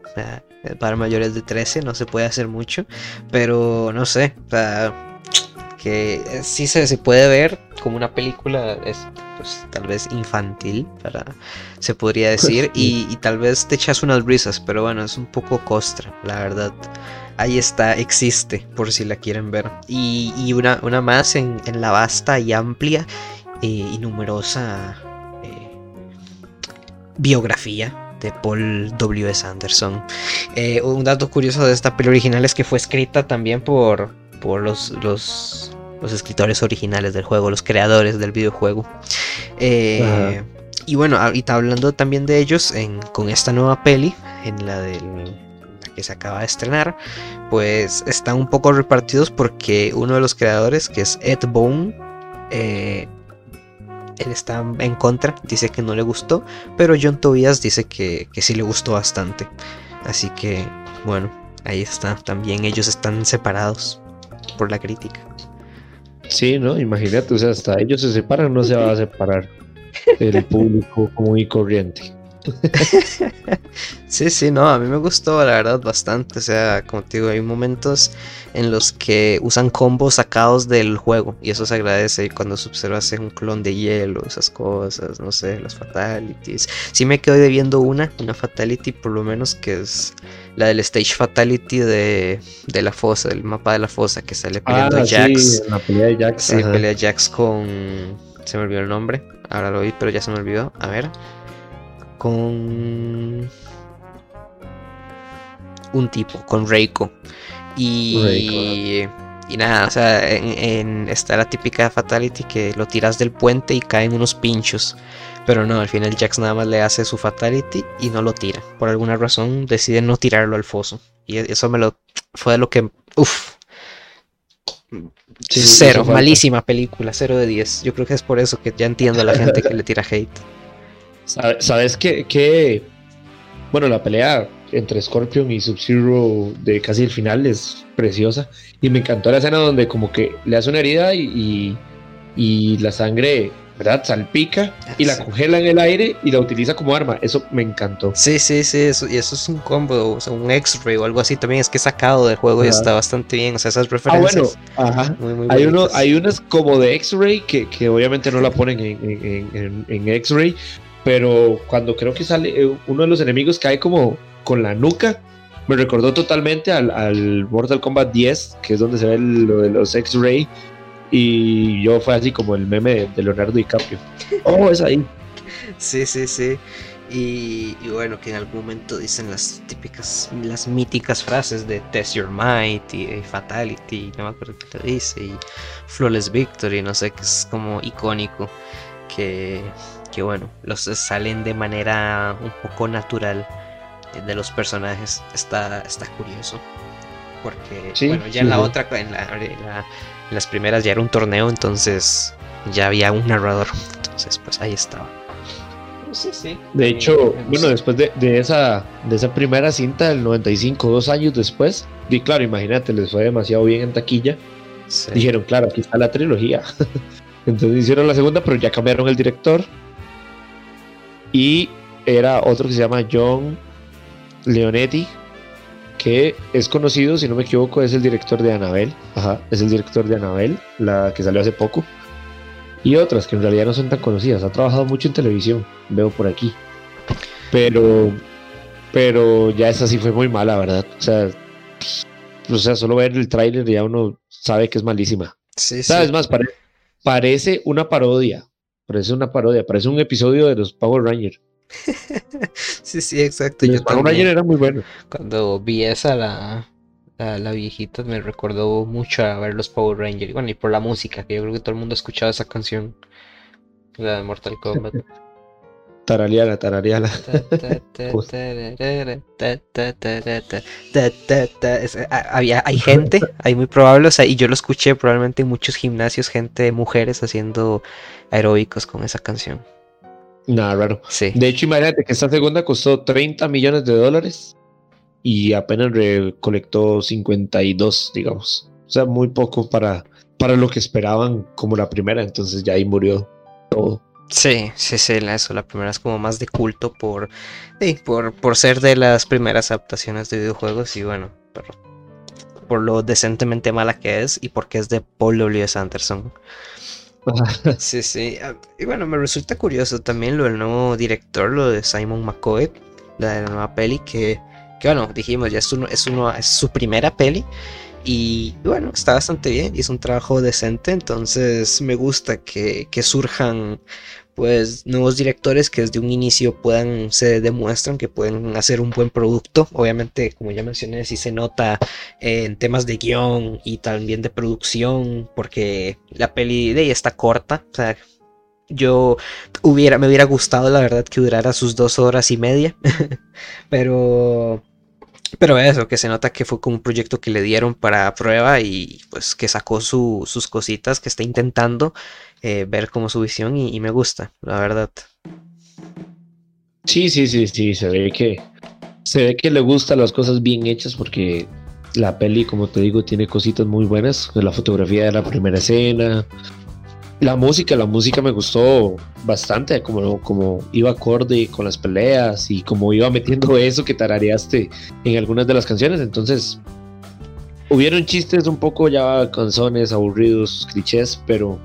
para mayores de 13 no se puede hacer mucho. Pero no sé. Que sí se, se puede ver como una película. Es pues tal vez infantil, para, se podría decir, y, tal vez te echas unas risas, pero bueno, es un poco costra, la verdad. Ahí está, existe, por si la quieren ver. Y, una, una, más en, la vasta y amplia eh, y numerosa biografía de Paul W. S. Anderson. Eh, un dato curioso de esta peli original es que fue escrita también por, por los, los los escritores originales del juego, los creadores del videojuego. Eh, y bueno, ahorita hablando también de ellos, con esta nueva peli, en la del que se acaba de estrenar, pues están un poco repartidos porque uno de los creadores, que es Ed Bone, eh, él está en contra, dice que no le gustó, pero John Tobias dice que, que sí le gustó bastante. Así que, bueno, ahí está. También ellos están separados por la crítica. Sí, ¿no? Imagínate, o sea, hasta ellos se separan, no se va a separar el público común y corriente. sí, sí, no, a mí me gustó la verdad bastante. O sea, como te digo, hay momentos en los que usan combos sacados del juego y eso se agradece. Y cuando sub hace un clon de hielo, esas cosas, no sé, las fatalities. Sí me quedo debiendo una, una fatality por lo menos que es la del stage fatality de, de la fosa, del mapa de la fosa que sale peleando ah, Jax. Sí, la pelea de Jax. Sí, pelea Jax con. Se me olvidó el nombre. Ahora lo vi, pero ya se me olvidó. A ver con un tipo, con Reiko. Y, y nada, o sea, en, está la típica Fatality que lo tiras del puente y caen unos pinchos. Pero no, al final Jax nada más le hace su Fatality y no lo tira. Por alguna razón decide no tirarlo al foso. Y eso me lo. fue de lo que. Uff. cero, malísima película, cero de 10. Yo creo que es por eso que ya entiendo a la gente que le tira hate. ¿Sabes qué? Bueno, la pelea entre Scorpion y Sub-Zero de casi el final es preciosa. Y me encantó la escena donde como que le hace una herida y, y, la sangre, ¿verdad? Salpica y la congela en el aire y la utiliza como arma. Eso me encantó. Sí, sí, sí. Eso, y eso es un combo, o sea, un X-Ray o algo así también. Es que sacado del juego y está bastante bien. O sea, esas referencias. Ah, bueno, ajá. hay, uno, hay unas como de X-Ray que, que, obviamente no la ponen en, en, en, en X-Ray, pero cuando creo que sale eh, uno de los enemigos cae como con la nuca, me recordó totalmente al, Mortal Kombat 10, que es donde se ve lo de los X-Ray, y yo fue así como el meme de, Leonardo DiCaprio. Oh, es ahí. Sí, sí, sí. Y, bueno, que en algún momento dicen las típicas, las míticas frases de Test Your Might y, Fatality, no me acuerdo qué te dice, y Flawless Victory, no sé, que es como icónico. Que, que bueno, los salen de manera un poco natural de los personajes. Está, está curioso. Porque, bueno, ya en la otra, en, las primeras ya era un torneo, entonces ya había un narrador. Entonces, pues ahí estaba. Sí, sí. De hecho, bueno, después de, esa, de esa primera cinta del 95, dos años después, y claro, imagínate, les fue demasiado bien en taquilla. Dijeron, claro, aquí está la trilogía. Entonces hicieron la segunda, pero ya cambiaron el director y era otro que se llama John Leonetti, que es conocido, si no me equivoco, es el director de Anabel. Ajá, es el director de Anabel, la que salió hace poco. Y otras que en realidad no son tan conocidas. Ha trabajado mucho en televisión, veo por aquí. Pero, pero ya esa sí fue muy mala, ¿verdad? O sea, o sea solo ver el tráiler ya uno sabe que es malísima. Sí, ¿Sabes más? parece una parodia Parece una parodia, parece un episodio de los Power Rangers. sí, sí, exacto. Los Power Rangers era muy bueno. Cuando vi esa, la, la, viejita, me recordó mucho a ver los Power Rangers. Bueno, y por la música, que yo creo que todo el mundo ha escuchado esa canción. La de Mortal Kombat. Tarariala, tarariala. Había, hay gente, hay muy probable, o sea, y yo lo escuché probablemente en muchos gimnasios, gente, mujeres haciendo aeróbicos con esa canción. Nada raro. Sí. De hecho, imagínate que esta segunda costó 30 millones de dólares y apenas recolectó 52, digamos. O sea, muy poco para, para lo que esperaban como la primera, entonces ya ahí murió todo. Sí, sí, sí, eso, la primera es como más de culto por, por, por ser de las primeras adaptaciones de videojuegos y bueno, por lo decentemente mala que es y porque es de Paul W. Anderson. sí, sí, ah, y bueno, me resulta curioso también lo del nuevo director, lo de Simon McCoy, la de la nueva peli, que, que bueno, dijimos, ya es, uno, es, uno, es su primera peli y bueno, está bastante bien y es un trabajo decente, entonces me gusta que, surjan pues nuevos directores que desde un inicio puedan, se demuestran que pueden hacer un buen producto. Obviamente, como ya mencioné, si se nota en temas de guion y también de producción, porque la peli de ahí está corta, o sea, yo hubiera, me hubiera gustado la verdad que durara sus dos horas y media, pero pero eso, que se nota que fue como un proyecto que le dieron para prueba y pues que sacó sus cositas, que está intentando eh, ver como su visión y, me gusta, la verdad. Sí, sí, sí, sí, se ve que se ve que le gustan las cosas bien hechas porque la peli, como te digo, tiene cositas muy buenas. La fotografía de la primera escena, la música, la música me gustó bastante, como, como iba acorde con las peleas y como iba metiendo eso que tarareaste en algunas de las canciones. Entonces, hubieron chistes un poco ya canzones, aburridos, clichés, pero.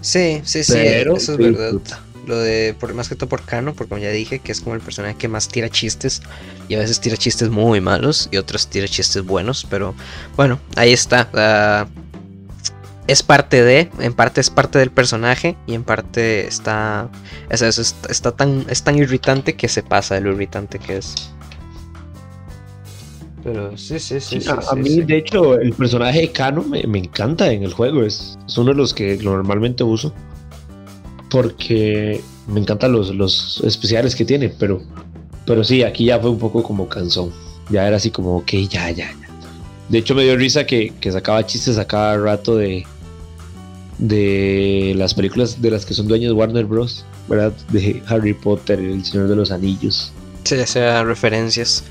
Sí, sí, sí, eso es verdad. Lo de, por, más que todo por Kano, porque como ya dije, que es como el personaje que más tira chistes y a veces tira chistes muy malos y otros tira chistes buenos, pero bueno, ahí está. Uh, es parte de, en parte es parte del personaje y en parte está, es, está, tan, es tan irritante que se pasa de lo irritante que es. Pero sí, sí, sí. a, mí, de hecho, el personaje de Kano me, encanta en el juego. Es, uno de los que normalmente uso. Porque me encantan los, los especiales que tiene. Pero, pero sí, aquí ya fue un poco como cansón. Ya era así como, ok, ya, ya, ya. De hecho, me dio risa que, que sacaba chistes a cada rato de, de las películas de las que son dueños Warner Bros. ¿Verdad? De Harry Potter, El Señor de los Anillos. Sí, ya sea referencias.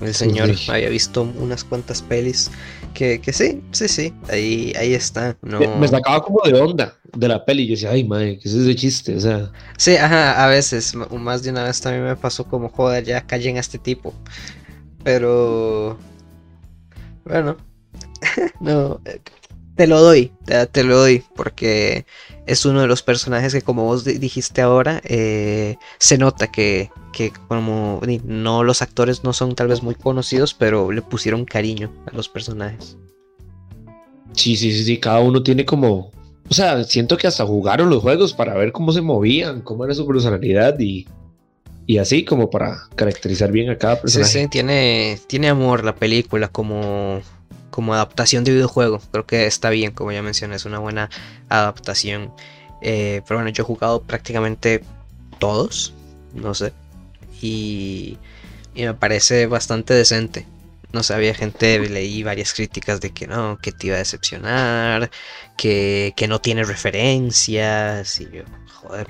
El señor había visto unas cuantas pelis que, que sí, sí, sí, ahí, ahí está. No... Me sacaba como de onda de la peli. Yo decía, ay, madre, ¿qué es ese chiste? O sea. Sí, ajá, a veces, más de una vez también me pasó como, joder, ya callen a este tipo. Pero. Bueno, no, te lo doy, te, lo doy, porque es uno de los personajes que como vos dijiste ahora, eh, se nota que, que como no los actores no son tal vez muy conocidos, pero le pusieron cariño a los personajes. Sí, sí, sí, sí, cada uno tiene como, o sea, siento que hasta jugaron los juegos para ver cómo se movían, cómo era su personalidad y, y así como para caracterizar bien a cada personaje. Sí, sí, tiene, tiene amor la película como como adaptación de videojuego. Creo que está bien, como ya mencioné, es una buena adaptación. Eh, pero bueno, yo he jugado prácticamente todos, no sé. Y, y me parece bastante decente. No sé, había gente, leí varias críticas de que no, que te iba a decepcionar, que, que no tiene referencias. Y yo,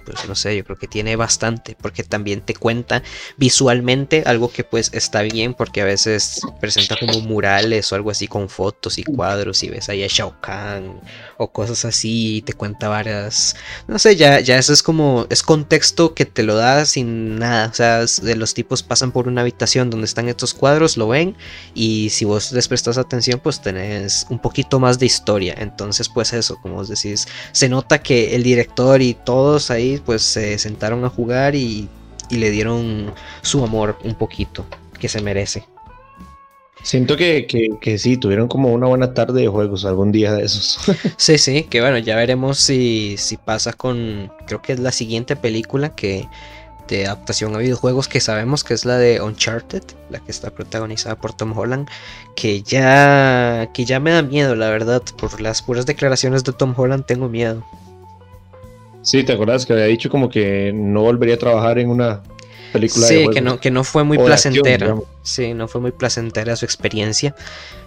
pues no sé, yo creo que tiene bastante, porque también te cuenta visualmente algo que pues está bien, porque a veces presenta como murales o algo así con fotos y cuadros y ves ahí a Shao Kahn o cosas así y te cuenta varias, no sé, ya, ya eso es como, es contexto que te lo da sin nada, o sea, de los tipos pasan por una habitación donde están estos cuadros, lo ven y si vos les prestas atención pues tenés un poquito más de historia, entonces pues eso, como vos decís, se nota que el director y todos ahí pues se sentaron a jugar y, le dieron su amor un poquito que se merece. Siento que, que, sí, tuvieron como una buena tarde de juegos algún día de esos. sí, sí, que bueno, ya veremos si, si pasa con, creo que es la siguiente película que de adaptación a videojuegos que sabemos que es la de Uncharted, la que está protagonizada por Tom Holland, que ya, que ya me da miedo, la verdad, por las puras declaraciones de Tom Holland tengo miedo. Sí, ¿te acuerdas que había dicho como que no volvería a trabajar en una película sí, que no, que no fue muy placentera. sí, no fue muy placentera su experiencia.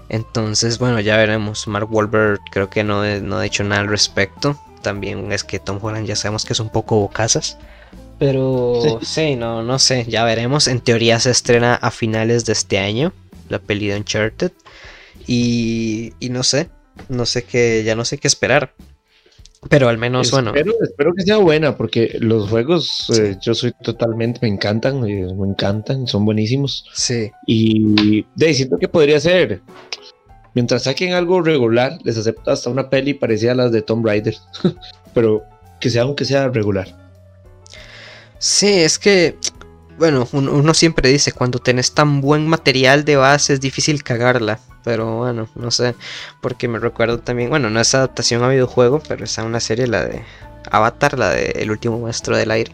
Entonces, bueno, ya veremos. Mark Wahlberg creo que no, no ha dicho nada al respecto. También es que Tom Holland ya sabemos que es un poco bocazas. Pero sí. no, no sé, ya veremos. En teoría se estrena a finales de este año, la peli de Uncharted. Y, y no sé, no sé qué, ya no sé qué esperar. Pero al menos, bueno. Espero que sea buena, porque los juegos eh, yo soy totalmente, me encantan, eh, me encantan, son buenísimos. Sí. Y de siento que podría ser. Mientras saquen algo regular, les acepto hasta una peli parecida a las de Tomb Raider. Pero que sea aunque sea regular. Sí, es que. Bueno, uno siempre dice, cuando tenés tan buen material de base es difícil cagarla. Pero bueno, no sé. Porque me recuerdo también. Bueno, no es adaptación a videojuego, pero es a una serie, la de Avatar, la de El último maestro del aire.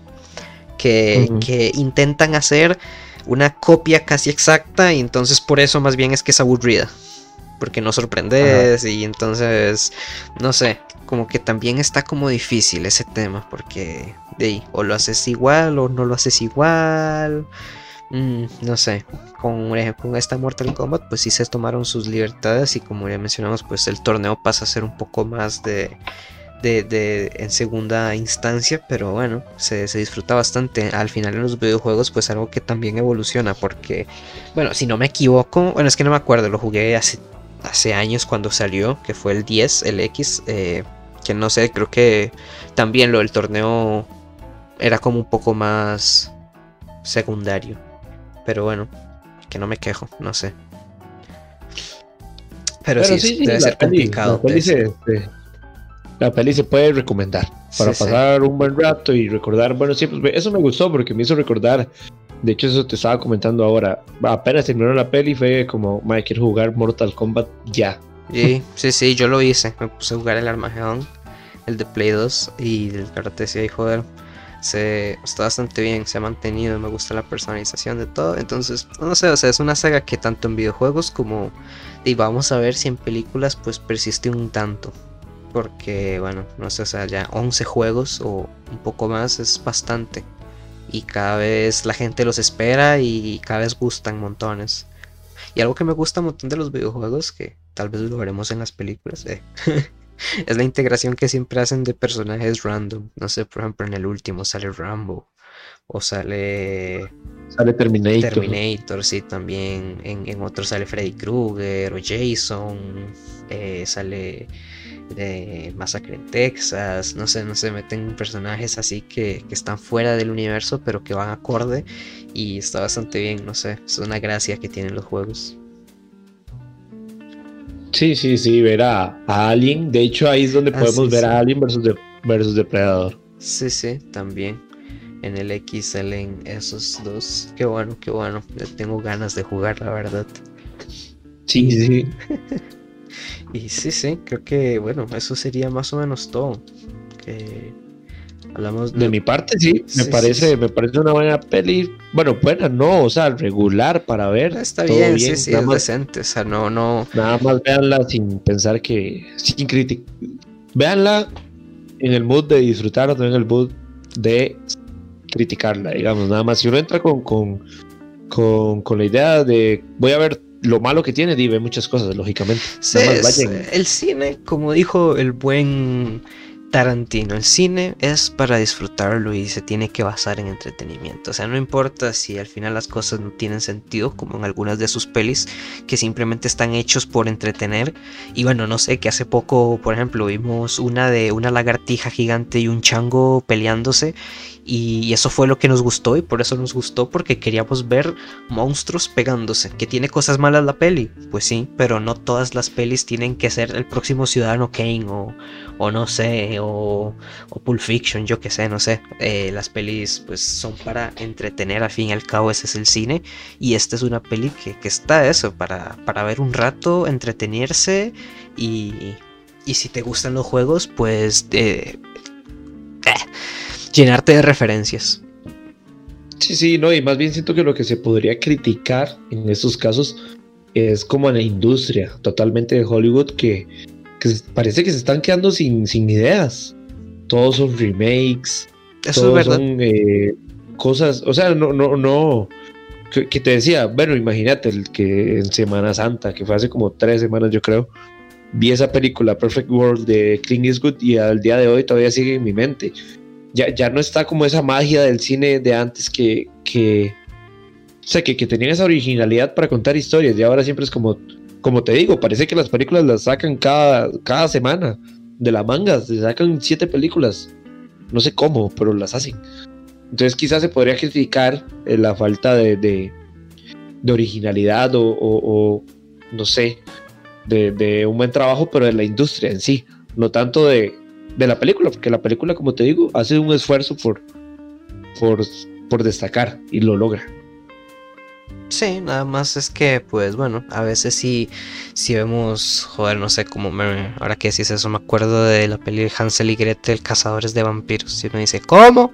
Que, que intentan hacer una copia casi exacta. Y entonces por eso más bien es que es aburrida. Porque no sorprendes. Y entonces. No sé. Como que también está como difícil ese tema, porque de ahí, o lo haces igual o no lo haces igual. Mm, no sé, con, con esta Mortal Kombat pues sí se tomaron sus libertades y como ya mencionamos pues el torneo pasa a ser un poco más de, de, en segunda instancia, pero bueno, se, disfruta bastante. Al final en los videojuegos pues algo que también evoluciona porque, bueno, si no me equivoco, bueno es que no me acuerdo, lo jugué hace, hace años cuando salió, que fue el 10, el X, eh, que no sé, creo que también lo del torneo era como un poco más secundario. Pero bueno, que no me quejo, no sé. Pero, sí, debe ser complicado. La peli, se, puede recomendar para pasar un buen rato y recordar bueno sí, pues, Eso me gustó porque me hizo recordar. De hecho, eso te estaba comentando ahora. Apenas terminó la peli, fue como, madre, quiero jugar Mortal Kombat ya. Sí, sí, sí, yo lo hice. Me puse a jugar el Armageddon, el de Play 2 y el karate y joder se está bastante bien, se ha mantenido, me gusta la personalización de todo. Entonces, no sé, o sea, es una saga que tanto en videojuegos como y vamos a ver si en películas pues persiste un tanto. Porque, bueno, no sé, o sea, ya 11 juegos o un poco más es bastante. Y cada vez la gente los espera y cada vez gustan montones. Y algo que me gusta un montón de los videojuegos, que tal vez lo veremos en las películas, eh, es la integración que siempre hacen de personajes random. No sé, por ejemplo, en el último sale Rambo. O sale. Sale Terminator. Terminator, sí, también. En, en otro sale Freddy Krueger o Jason. Eh, sale de Masacre en Texas. No sé, no se meten personajes así que, que, están fuera del universo, pero que van acorde. Y está bastante bien, no sé. Es una gracia que tienen los juegos. Sí, sí, sí, ver a, Alien. De hecho, ahí es donde ah, podemos ver a Alien versus, versus Depredador. Sí, sí, también. En el X salen esos dos. Qué bueno, qué bueno. tengo ganas de jugar, la verdad. Sí, sí. y sí, sí, creo que, bueno, eso sería más o menos todo. Que de... mi parte, sí, me parece, me parece una buena peli. Bueno, buena, no, o sea, regular para ver. Está bien, sí, sí, es decente, o sea, no, no. Nada más véanla sin pensar que, sin criticar. Véanla en el mood de disfrutar, no en el mood de criticarla, digamos, nada más. Si uno entra con, con, con, con la idea de voy a ver lo malo que tiene, y ve muchas cosas, lógicamente. Sí, el cine, como dijo el buen Tarantino, el cine es para disfrutarlo y se tiene que basar en entretenimiento. O sea, no importa si al final las cosas no tienen sentido, como en algunas de sus pelis, que simplemente están hechos por entretener. Y bueno, no sé, que hace poco, por ejemplo, vimos una de una lagartija gigante y un chango peleándose. Y eso fue lo que nos gustó y por eso nos gustó porque queríamos ver monstruos pegándose. ¿Que tiene cosas malas la peli? Pues sí, pero no todas las pelis tienen que ser el próximo Ciudadano Kane o, o no sé, o, o Pulp Fiction, yo que sé, no sé. Eh, las pelis pues son para entretener, al fin y al cabo ese es el cine. Y esta es una peli que, está eso, para, para ver un rato, entretenerse y, y si te gustan los juegos, pues... Eh, llenarte de referencias. Sí, sí, no, y más bien siento que lo que se podría criticar en estos casos es como a la industria totalmente de Hollywood que, parece que se están quedando sin, sin ideas. Todos son remakes, Eso todos son eh, cosas, o sea, no, no, no, que, te decía, bueno, imagínate el que en Semana Santa, que fue hace como tres semanas yo creo, vi esa película Perfect World de Clint Eastwood y al día de hoy todavía sigue en mi mente ya, no está como esa magia del cine de antes que, que o sea, que, que tenían esa originalidad para contar historias y ahora siempre es como, como te digo, parece que las películas las sacan cada, cada semana de la manga, se sacan siete películas, no sé cómo, pero las hacen. Entonces quizás se podría criticar eh, la falta de, de, originalidad o, no sé, de, de, un buen trabajo, pero de la industria en sí, no tanto de, de la película, porque la película, como te digo, hace un esfuerzo por, por, por destacar y lo logra. Sí, nada más es que, pues bueno, a veces sí, si vemos, joder, no sé cómo me. Ahora que decís eso, me acuerdo de la peli de Hansel y Gretel, Cazadores de Vampiros. Y uno dice, ¿cómo?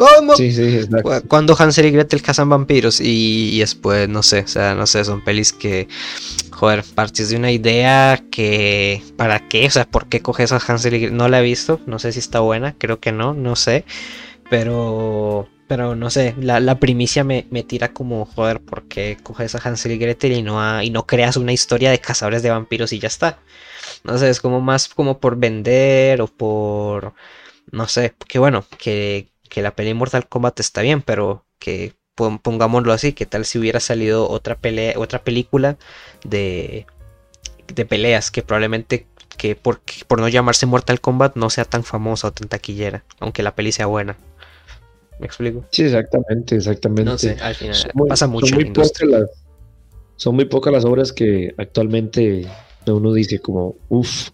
¿Cómo? Sí, sí, exacto. Cuando Hansel y Gretel cazan vampiros y, después, no sé, o sea, no sé, son pelis que, joder, partís de una idea que, ¿para qué? O sea, ¿por qué coges a Hansel y Gretel? No la he visto, no sé si está buena, creo que no, no sé, pero, pero no sé, la, primicia me, tira como, joder, ¿por qué coges a Hansel y Gretel y no, y no creas una historia de cazadores de vampiros y ya está? No sé, es como más como por vender o por, no sé, que bueno, que que la pelea Mortal Kombat está bien, pero que pongámoslo así, que tal si hubiera salido otra pelea, otra película de, de peleas que probablemente que por, por no llamarse Mortal Kombat no sea tan famosa o tan taquillera, aunque la peli sea buena. ¿Me explico? Sí, exactamente, exactamente. No sé, al final pasa mucho. Son muy, pocas las, son muy pocas las obras que actualmente uno dice como, uff.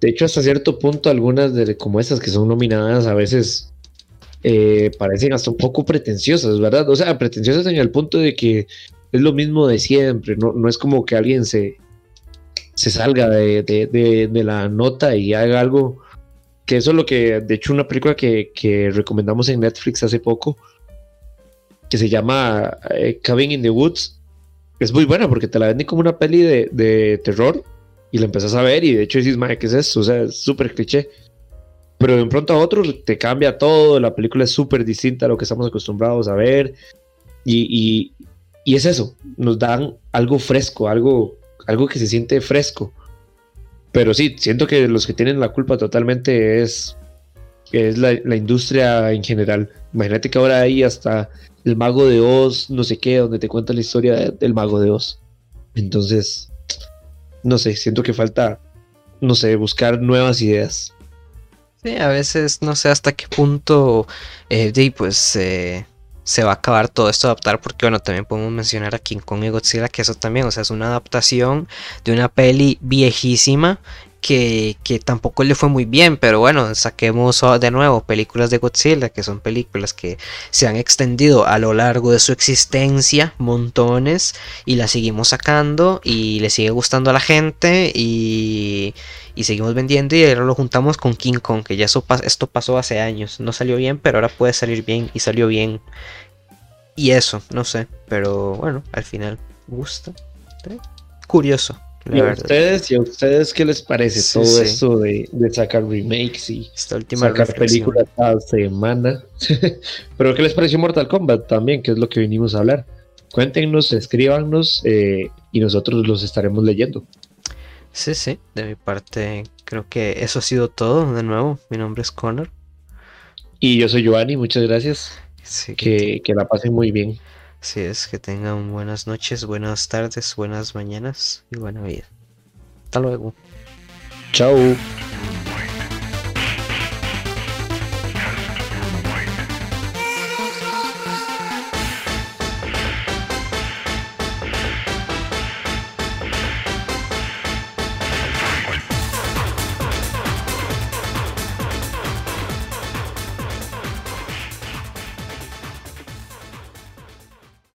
De hecho, hasta cierto punto, algunas de como esas que son nominadas a veces eh, parecen hasta un poco pretenciosas, ¿verdad? O sea, pretenciosas en el punto de que es lo mismo de siempre, no, no es como que alguien se, se salga de, la nota y haga algo, que eso es lo que, de hecho, una película que, recomendamos en Netflix hace poco, que se llama eh, Cabin in the Woods, es muy buena porque te la venden como una peli de, terror y la empezás a ver y de hecho dices, madre, ¿qué es eso? O sea, es súper cliché pero de un pronto a otro te cambia todo, la película es súper distinta a lo que estamos acostumbrados a ver, y, es eso, nos dan algo fresco, algo, algo que se siente fresco. Pero sí, siento que los que tienen la culpa totalmente es, es la, industria en general. Imagínate que ahora hay hasta el mago de Oz, no sé qué, donde te cuenta la historia del mago de Oz. Entonces, no sé, siento que falta, no sé, buscar nuevas ideas. Sí, a veces no sé hasta qué punto eh, pues eh, se va a acabar todo esto adaptar porque bueno, también podemos mencionar a King Kong y Godzilla que eso también, o sea, es una adaptación de una peli viejísima que, tampoco le fue muy bien, pero bueno, saquemos de nuevo películas de Godzilla, que son películas que se han extendido a lo largo de su existencia, montones, y las seguimos sacando y le sigue gustando a la gente y, y seguimos vendiendo y ahora lo juntamos con King Kong, que ya eso, esto pasó hace años, no salió bien, pero ahora puede salir bien y salió bien. Y eso, no sé, pero bueno, al final gusta. Curioso. ¿Y a ustedes, ¿Y a ustedes qué les parece todo esto de, sacar remakes y sacar películas cada semana? Pero ¿qué les pareció Mortal Kombat también? Que es lo que vinimos a hablar. Cuéntenos, escríbanos eh, y nosotros los estaremos leyendo. Sí, sí, de mi parte creo que eso ha sido todo. De nuevo, mi nombre es Connor. Y yo soy Giovanni, muchas gracias. que, que la pasen muy bien. Así es, que tengan buenas noches, buenas tardes, buenas mañanas y buena vida. Hasta luego. Chao.